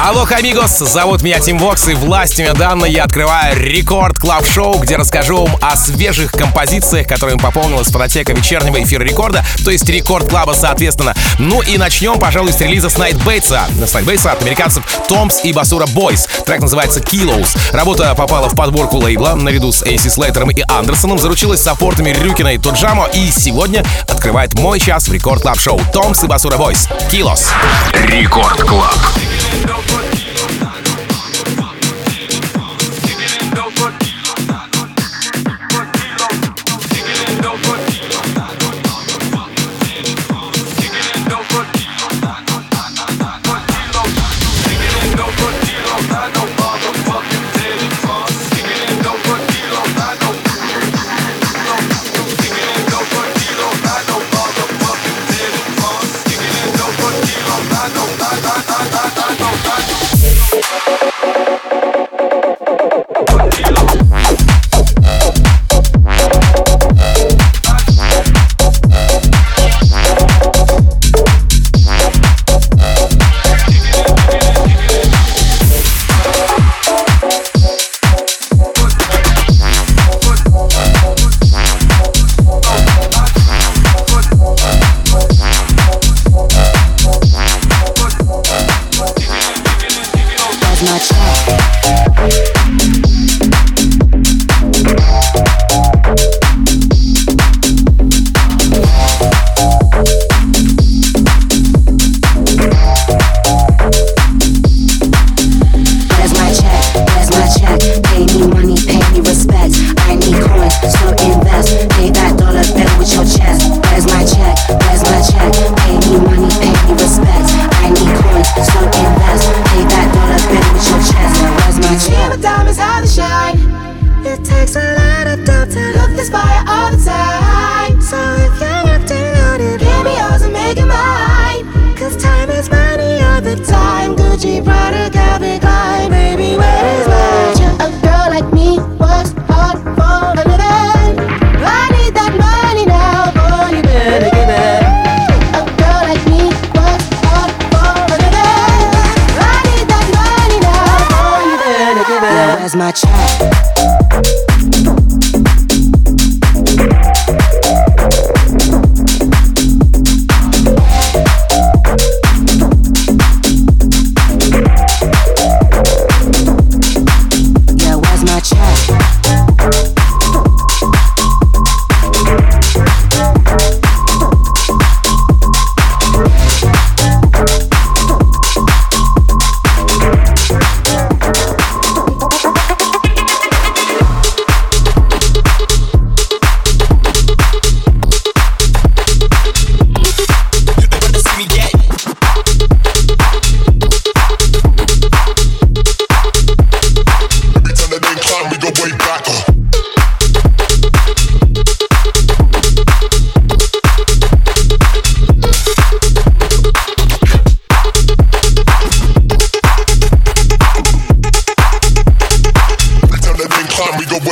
Алло, амигос, зовут меня Тим Вокс, и властями данной я открываю Record Club Show где расскажу вам о свежих композициях, которыми пополнилась фонотека вечернего эфира рекорда, то есть Record Club а, соответственно. Ну и начнем, пожалуй, с релиза Снайтбейтса. Снайтбейтса от американцев Thombs и Basura Boyz. Трек называется Kilos. Работа попала в подборку лейбла наряду с Эйси Слейтером и Андерсоном, заручилась саппортами Рюкина и Туджамо, и сегодня открывает мой час в Record Club Show Thombs и Basura Boyz. Kilos. Рекорд Клаб. Nobody.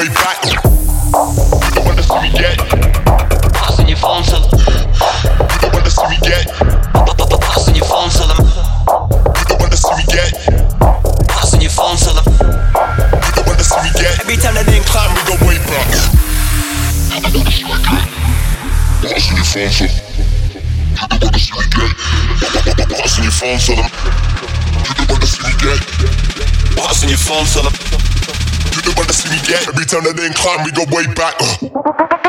way back. You don't wanna see me get passing your phone to them. You're the wanna see me get passing your phone to them. You wanna see me get passing your phone to them. You're the wanna see me get every time they didn't climb, we go way back. see me get passing your phone to them. You don't wanna see me get your phone. You wanna see me get passing your phone to them they wanna see me get. Every time that they climb, we go way back. Uh.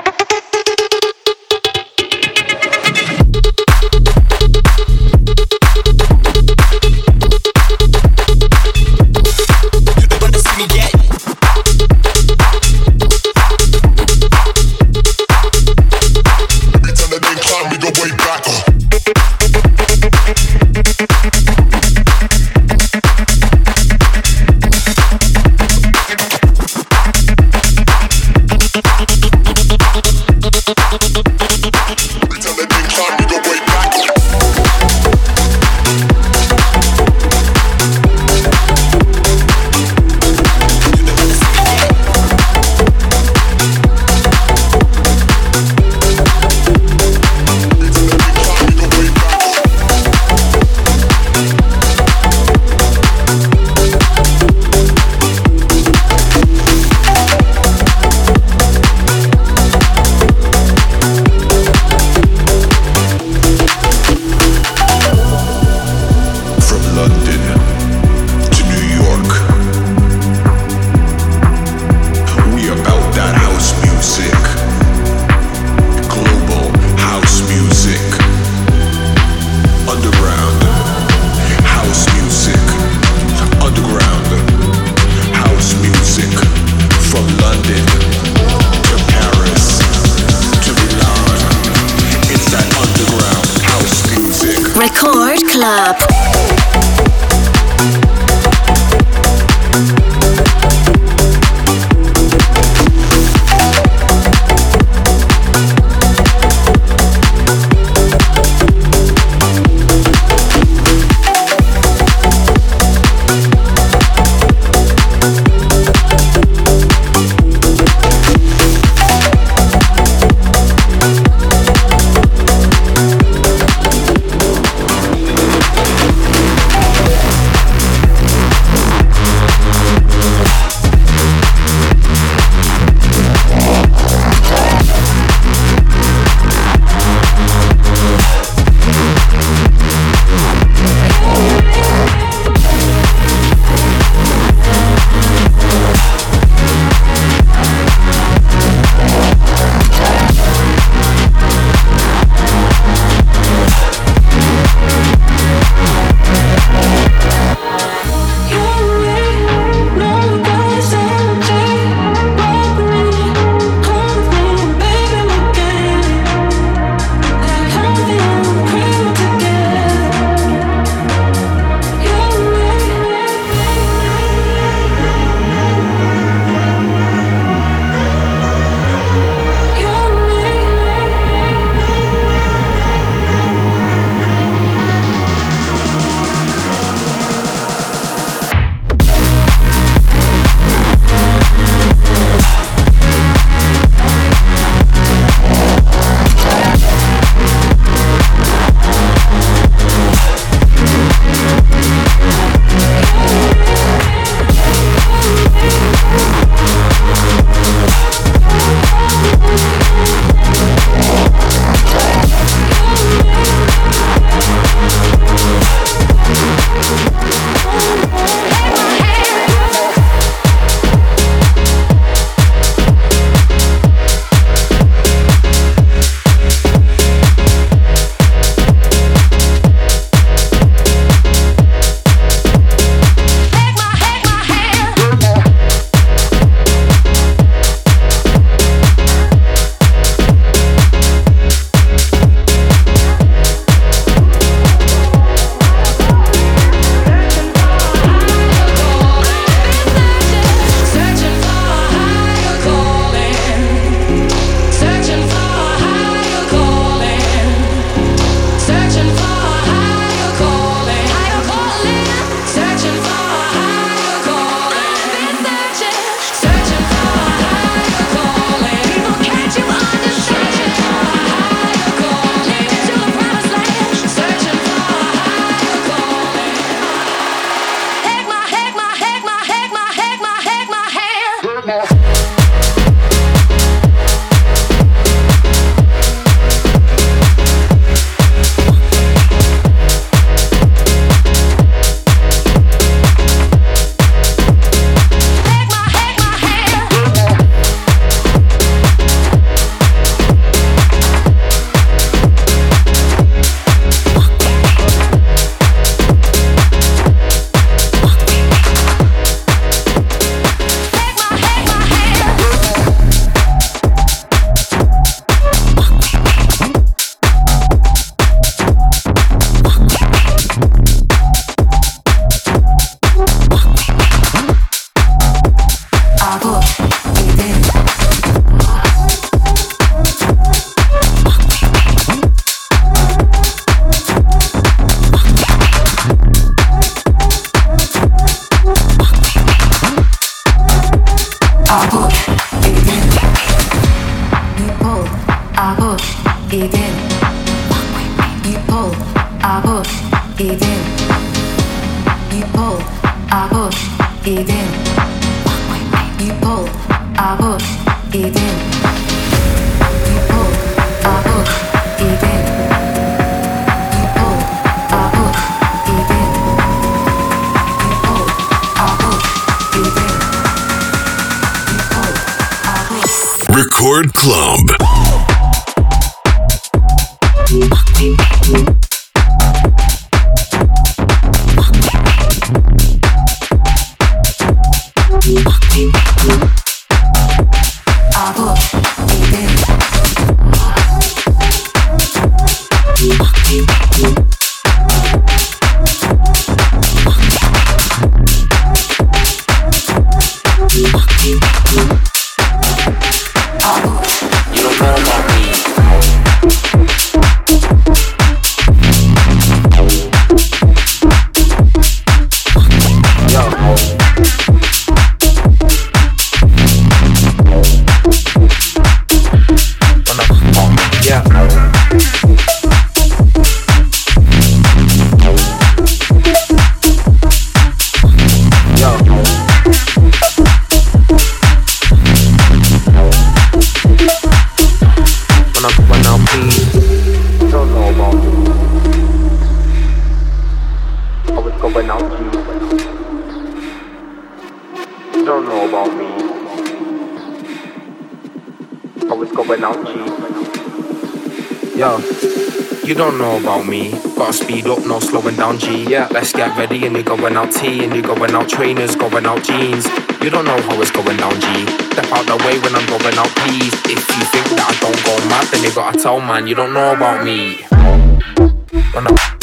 Down, G. Yeah, let's get ready and you're going out T and you're going out trainers, going out jeans. You don't know how it's going down, G. Step out the way when I'm going out, please. If you think that I don't go mad, then you gotta tell man you don't know about me. When I,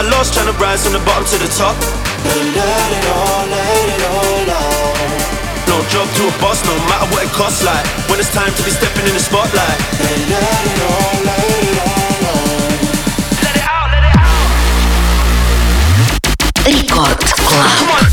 I lost trying to rise from the bottom to the top. Let it all, let it all out. No job to a boss, no matter what it costs. Like when it's time to be stepping in the spotlight. Let it all, let it all out. Let it out, let it out. Record Club. Come on.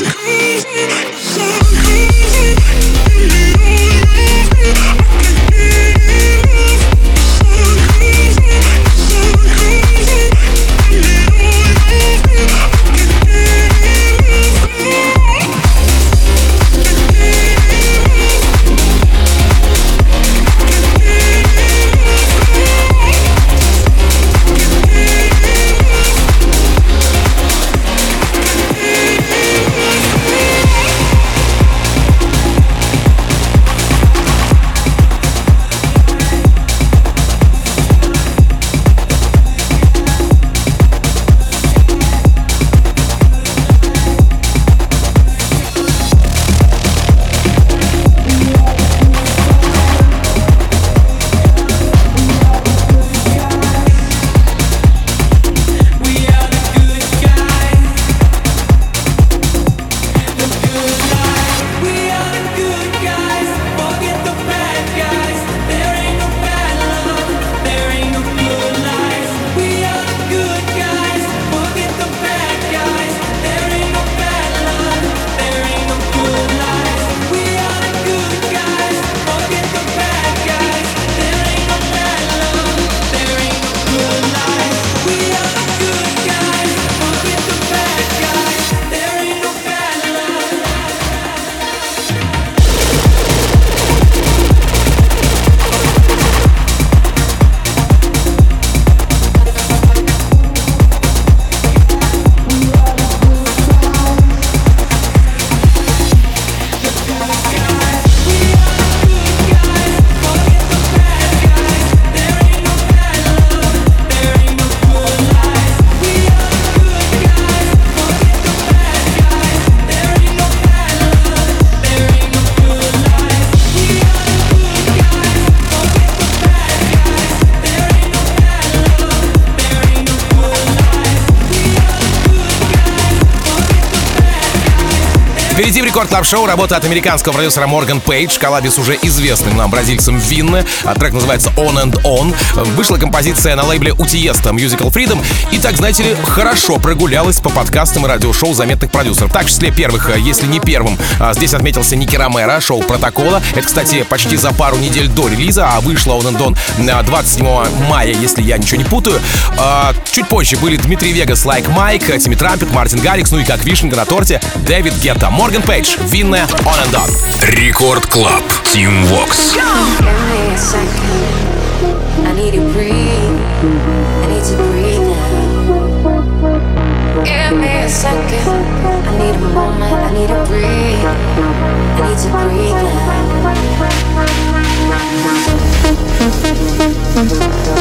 crazy. So Record Club Show работа от американского продюсера Морган Пейдж, коллаби с уже известным нам бразильцем Vinne. А трек называется On and On. Вышла композиция на лейбле у Тиесто Musical Freedom. И так, знаете ли, хорошо прогулялась по подкастам и радиошоу заметных продюсеров. Так, в числе первых, э, если не первым, а, здесь отметился Ники Ромеро, шоу Протокола. Это, кстати, почти за пару недель до релиза, а вышла On and On 27 мая, если я ничего не путаю. А, чуть позже были Дмитрий Вегас, Лайк Майк, Тимми Трампет, Мартин Гаррикс, ну и как вишенка на торте, Дэвид Гетта. Морган Пейдж, Винная, On and On. Рекорд Клаб, Team Vox. I need to breathe. I need to breathe now. Give me a second. I need a moment. I need to breathe. I need to breathe now.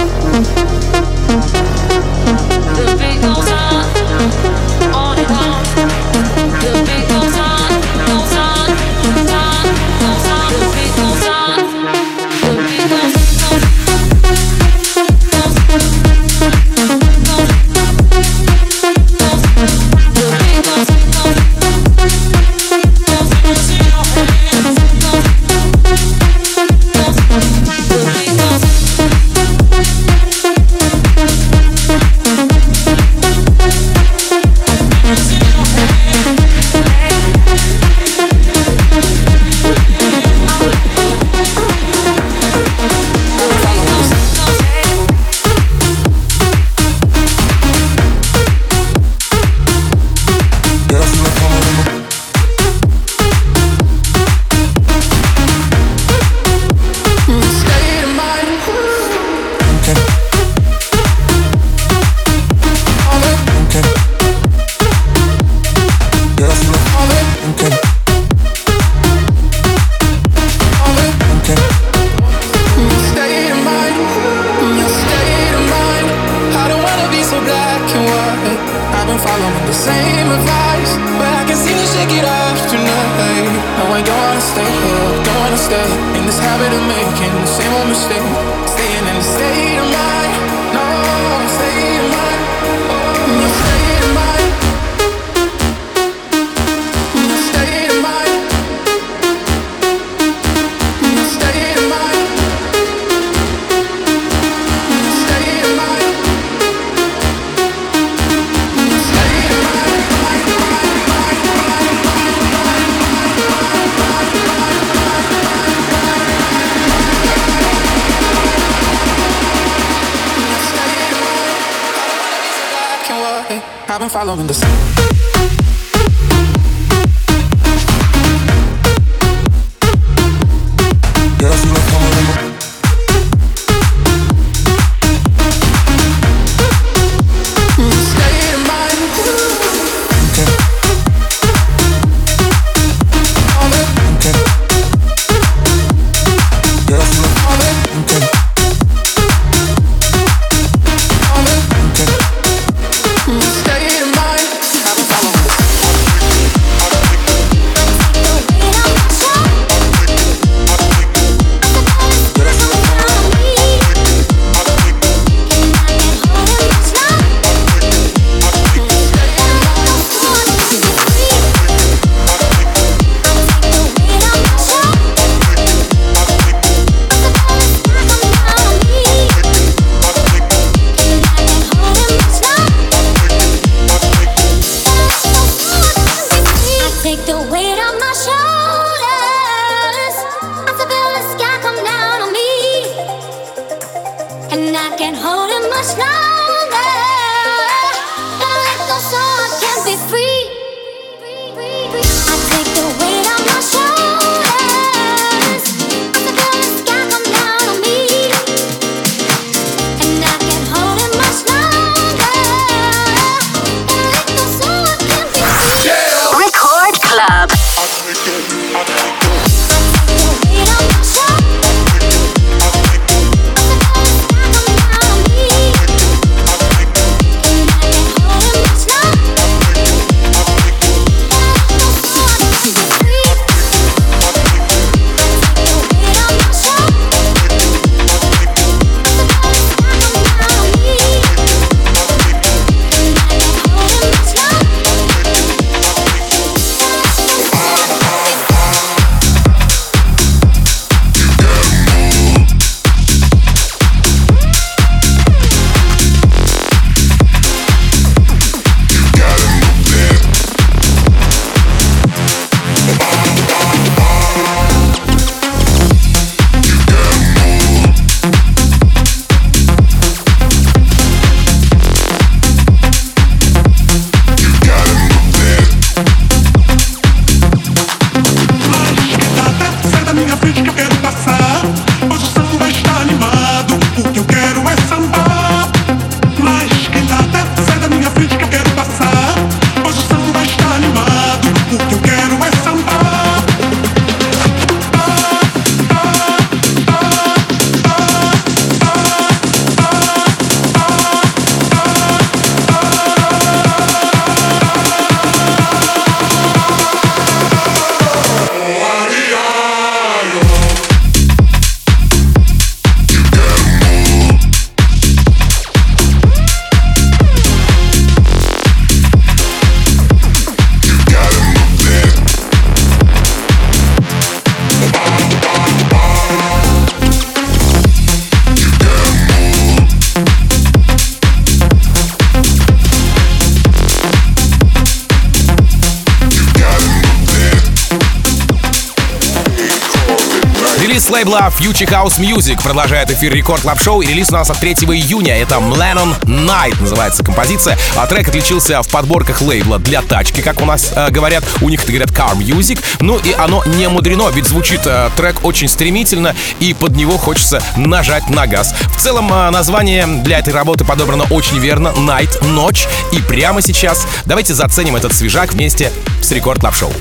Лейбла Future House Music продолжает эфир Record Club Show и релиз у нас от 3 июня. Это Mlanon Night называется композиция. А трек отличился в подборках лейбла для тачки, как у нас э, говорят. У них это говорят Car Music. Ну и оно не мудрено, ведь звучит э, трек очень стремительно и под него хочется нажать на газ. В целом э, название для этой работы подобрано очень верно. Night, ночь. И прямо сейчас давайте заценим этот свежак вместе с Рекорд Клаб Шоу.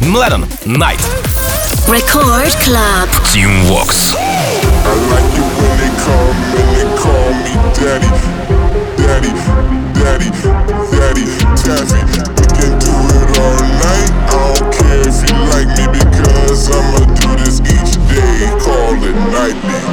Mlanon Night. Record Club. Team Vox. I like it when they call me, they call me daddy, daddy, daddy, daddy, taffy. We can do it all night. I don't care if you like me because I'ma do this each day. Call it nightly, nightly,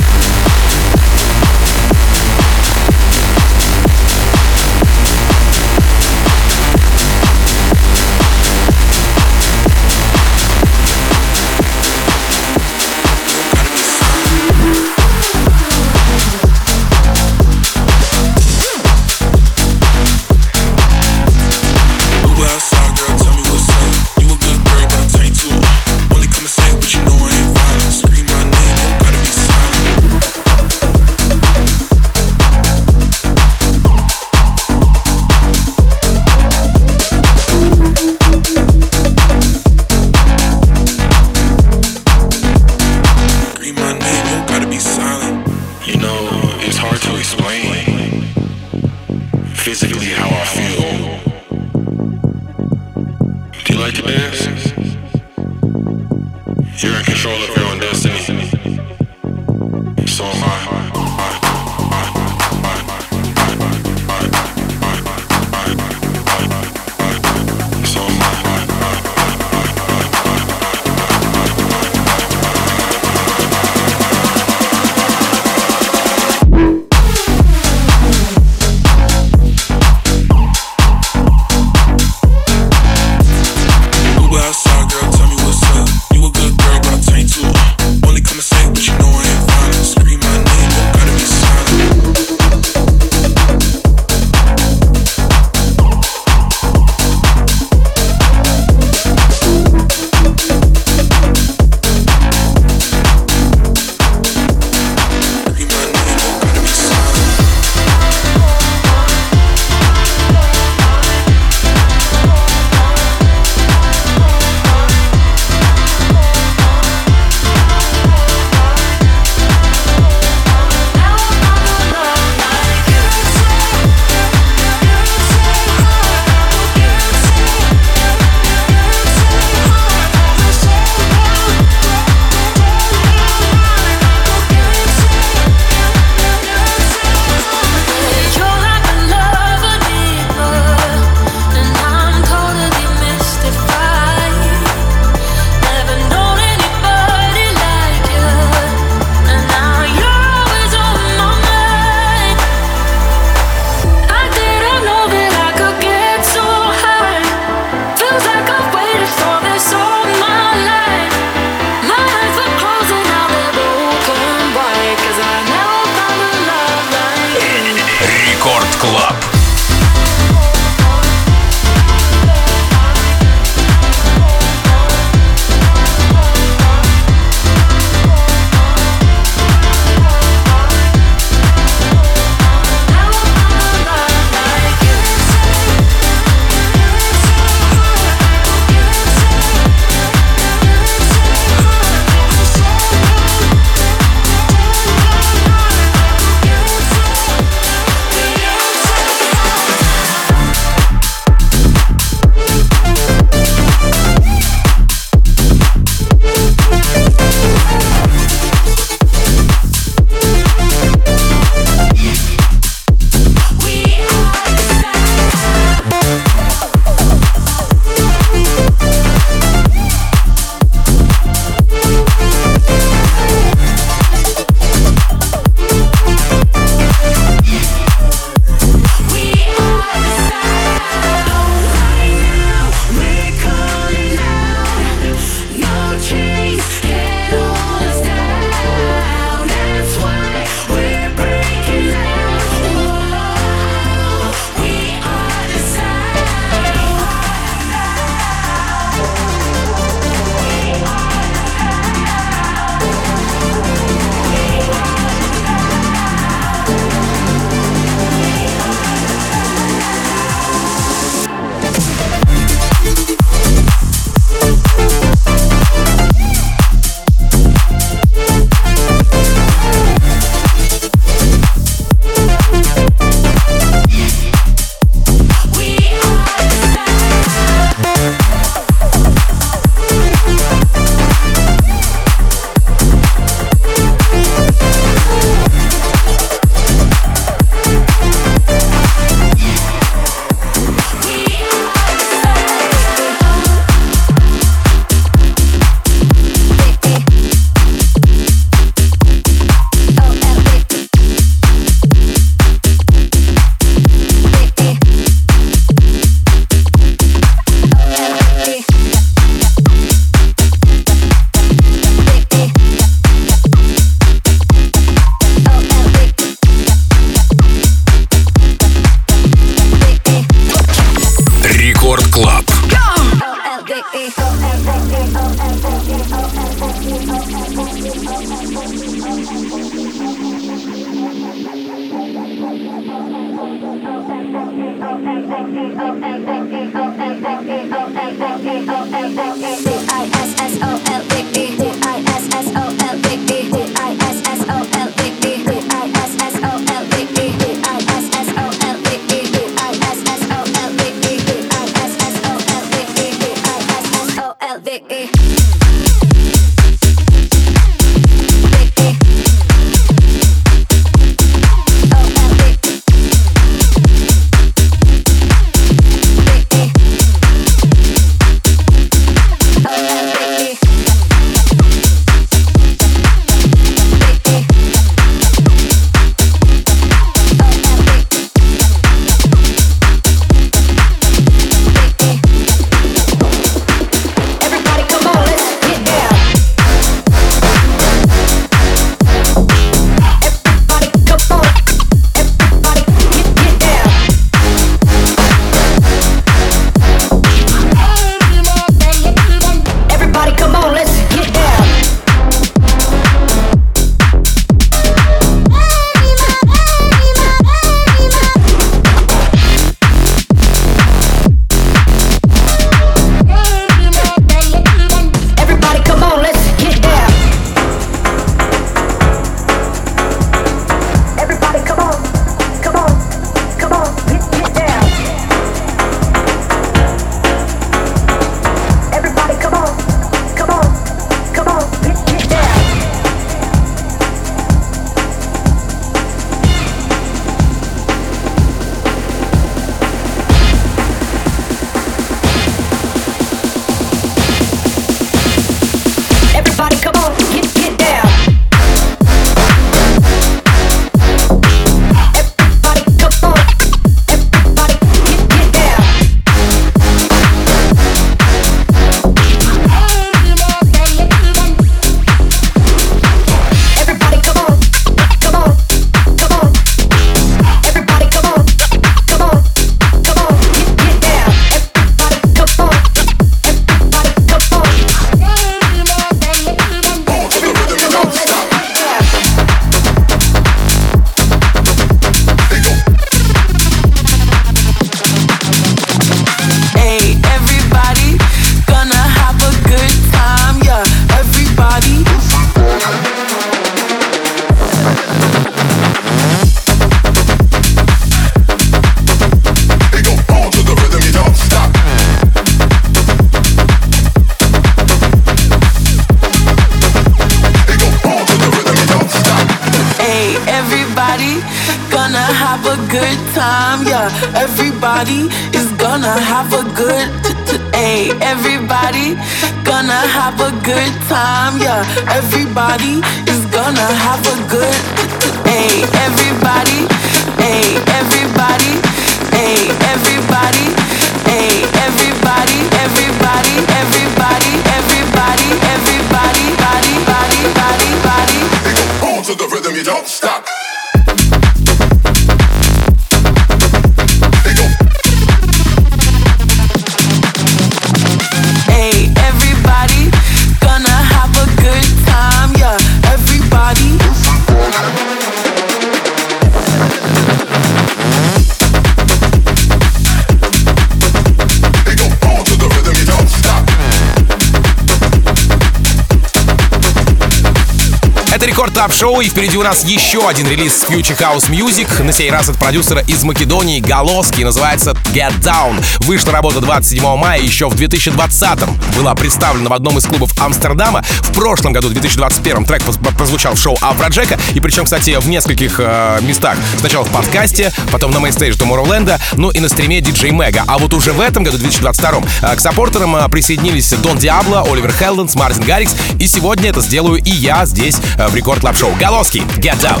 Это Топ Шоу, и впереди у нас еще один релиз Future House Music. На сей раз от продюсера из Македонии Галоски, называется Get Down. Вышла работа 27 мая, еще в 2020-м была представлена в одном из клубов Амстердама. В прошлом году, в 2021 трек прозвучал в шоу Afrojack'а, и причем, кстати, в нескольких э, местах. Сначала в подкасте, потом на мейнстейдже Tomorrowland, ну и на стриме DJ Mega. А вот уже в этом году, 2022 э, к саппортерам э, присоединились Don Diablo, Oliver Heldens, Martin Garrix, и сегодня это сделаю и я здесь э, в Record Club Show. Галоски, Get Down.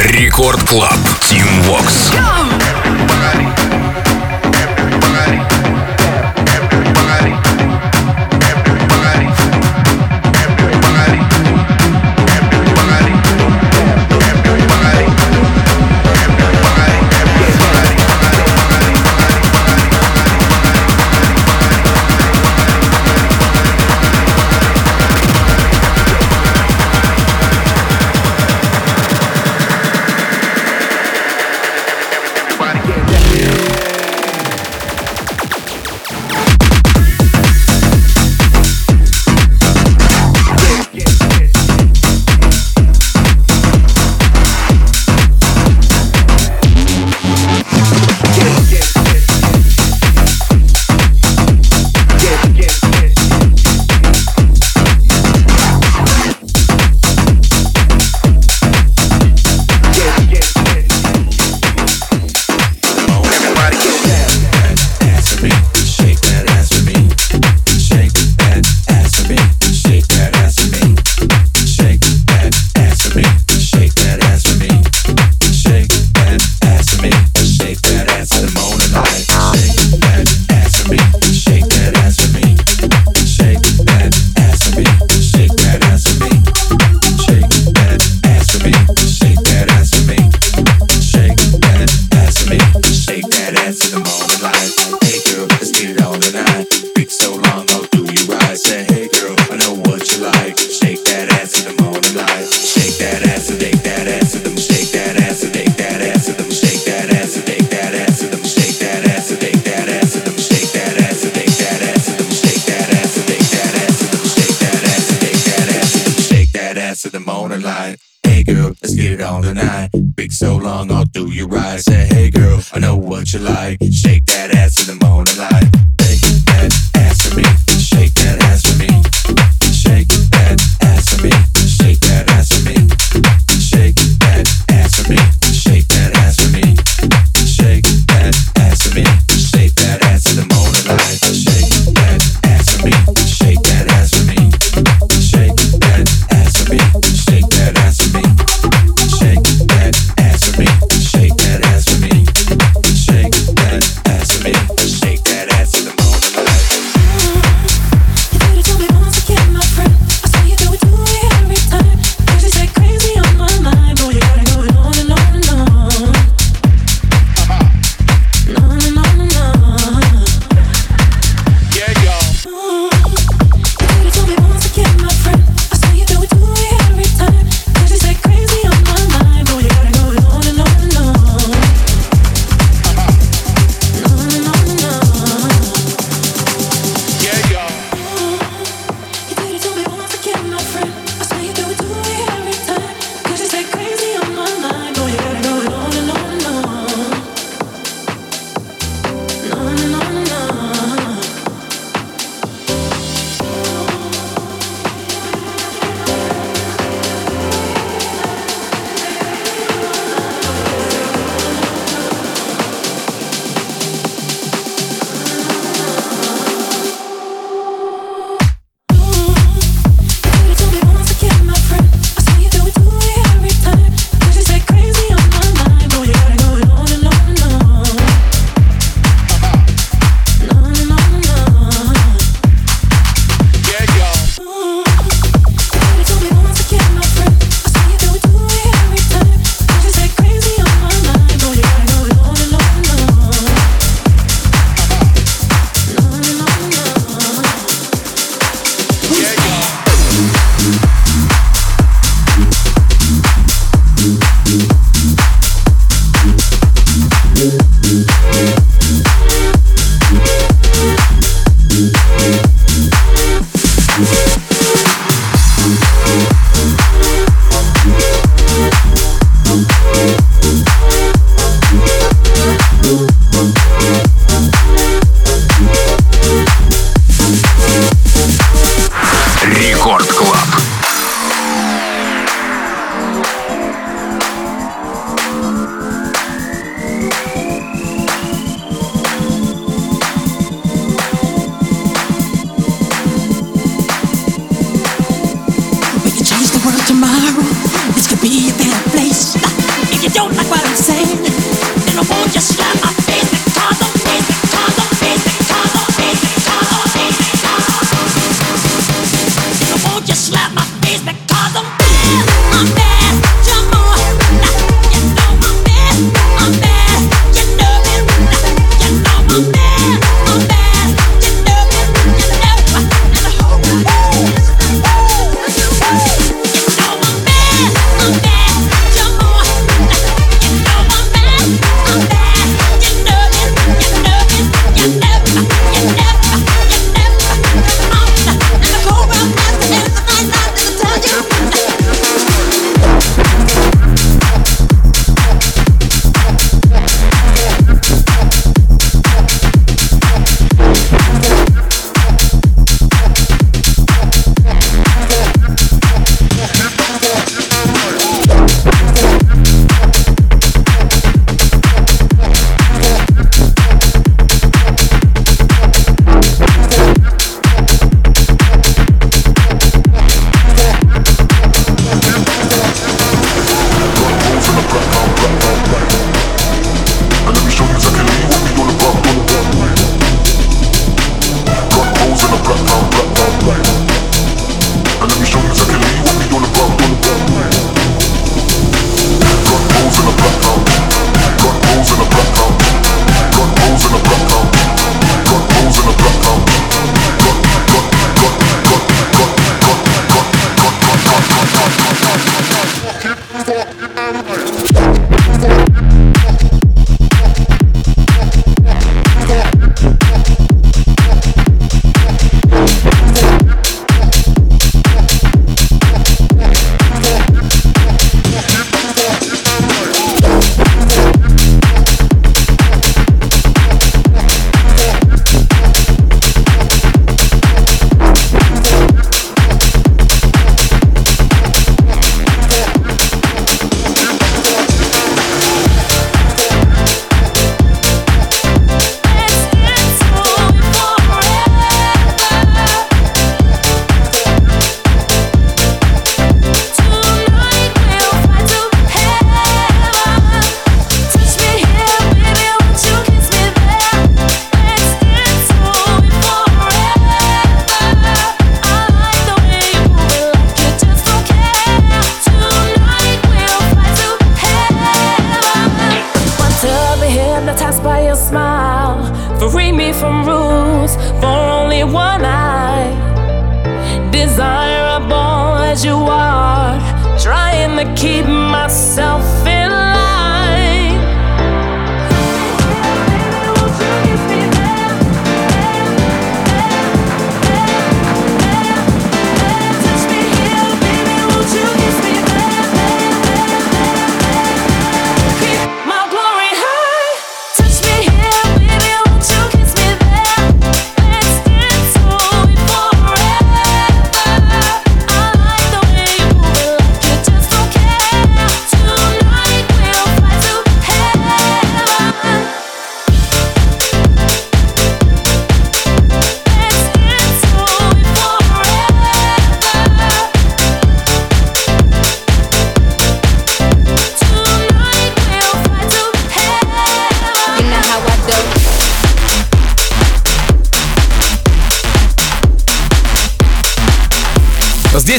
Рекорд Клаб. Тим Вокс. to like. Shake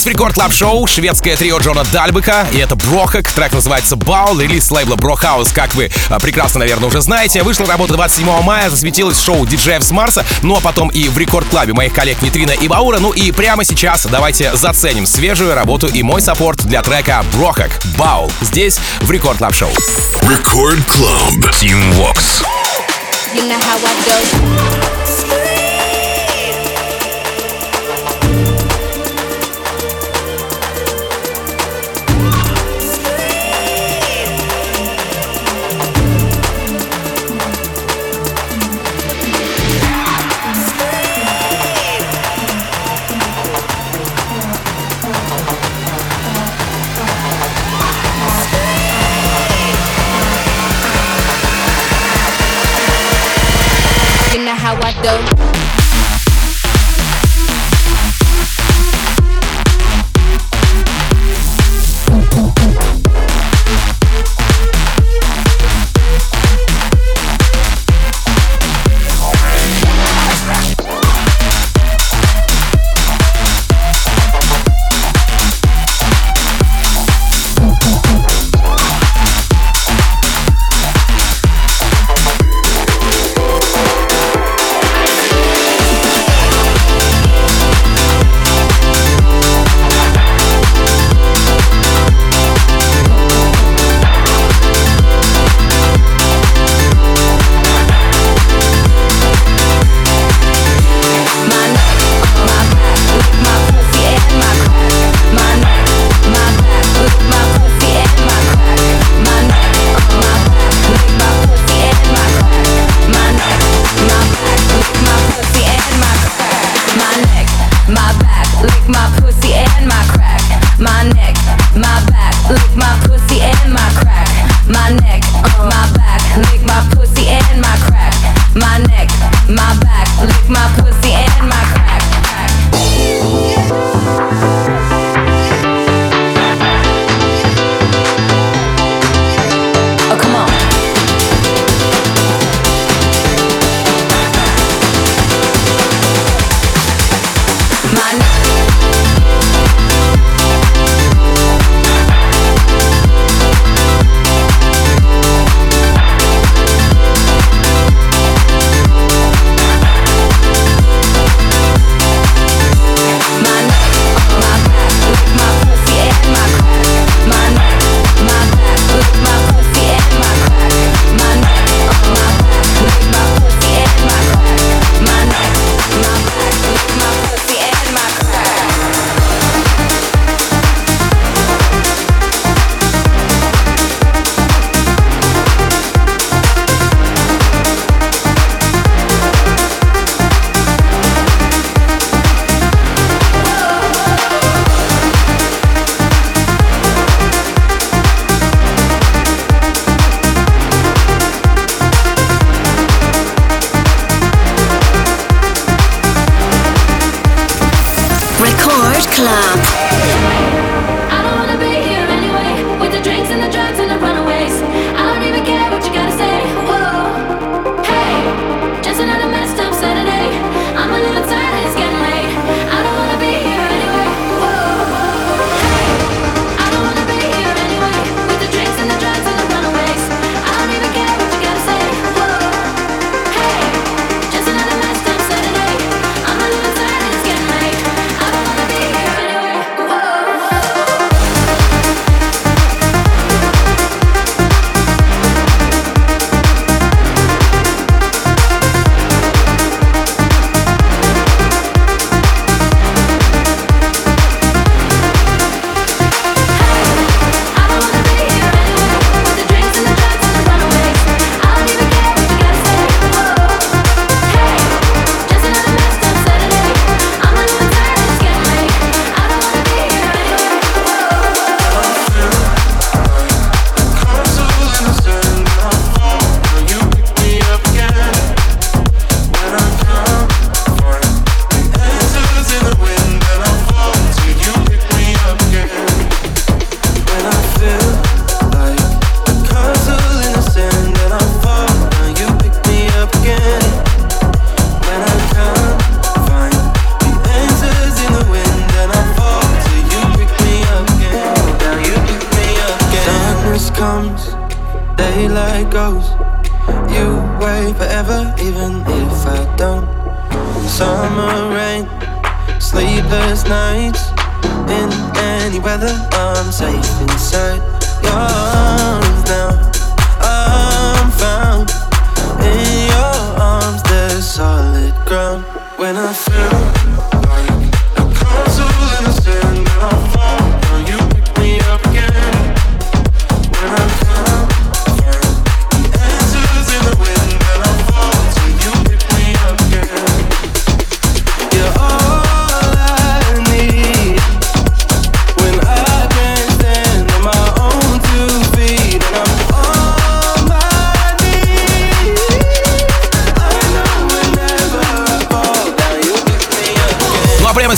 в Record Club Show шведское трио Джона Дальбека, и это Brohug, трек называется Баул, релиз лейбла Brohouse, как вы а, прекрасно, наверное, уже знаете. Вышла работа 27 мая, засветилась в шоу диджеев с Марса, ну а потом и в Record Club'е моих коллег Нейтрино и Баура. Ну и прямо сейчас давайте заценим свежую работу и мой саппорт для трека Brohug Баул. Здесь в Record Club Show. Record Club. Tim Vox. You know how I do.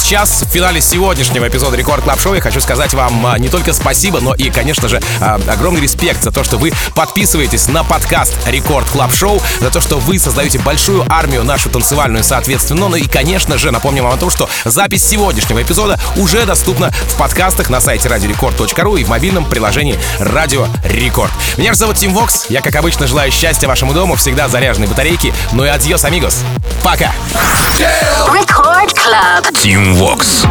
Сейчас, в финале сегодняшнего эпизода Record Club Show, я хочу сказать вам а, не только спасибо, но и, конечно же, а, огромный респект за то, что вы подписываетесь на подкаст Record Club Show, за то, что вы создаете большую армию нашу танцевальную, соответственно. Ну и, конечно же, напомним вам о том, что запись сегодняшнего эпизода уже доступна в подкастах на сайте radiorecord.ru и в мобильном приложении Радио Рекорд. Меня же зовут Тим Вокс. Я, как обычно, желаю счастья вашему дому, всегда заряженной батарейки. Ну и adiós, amigos. Пока! Record Club. Team Vox.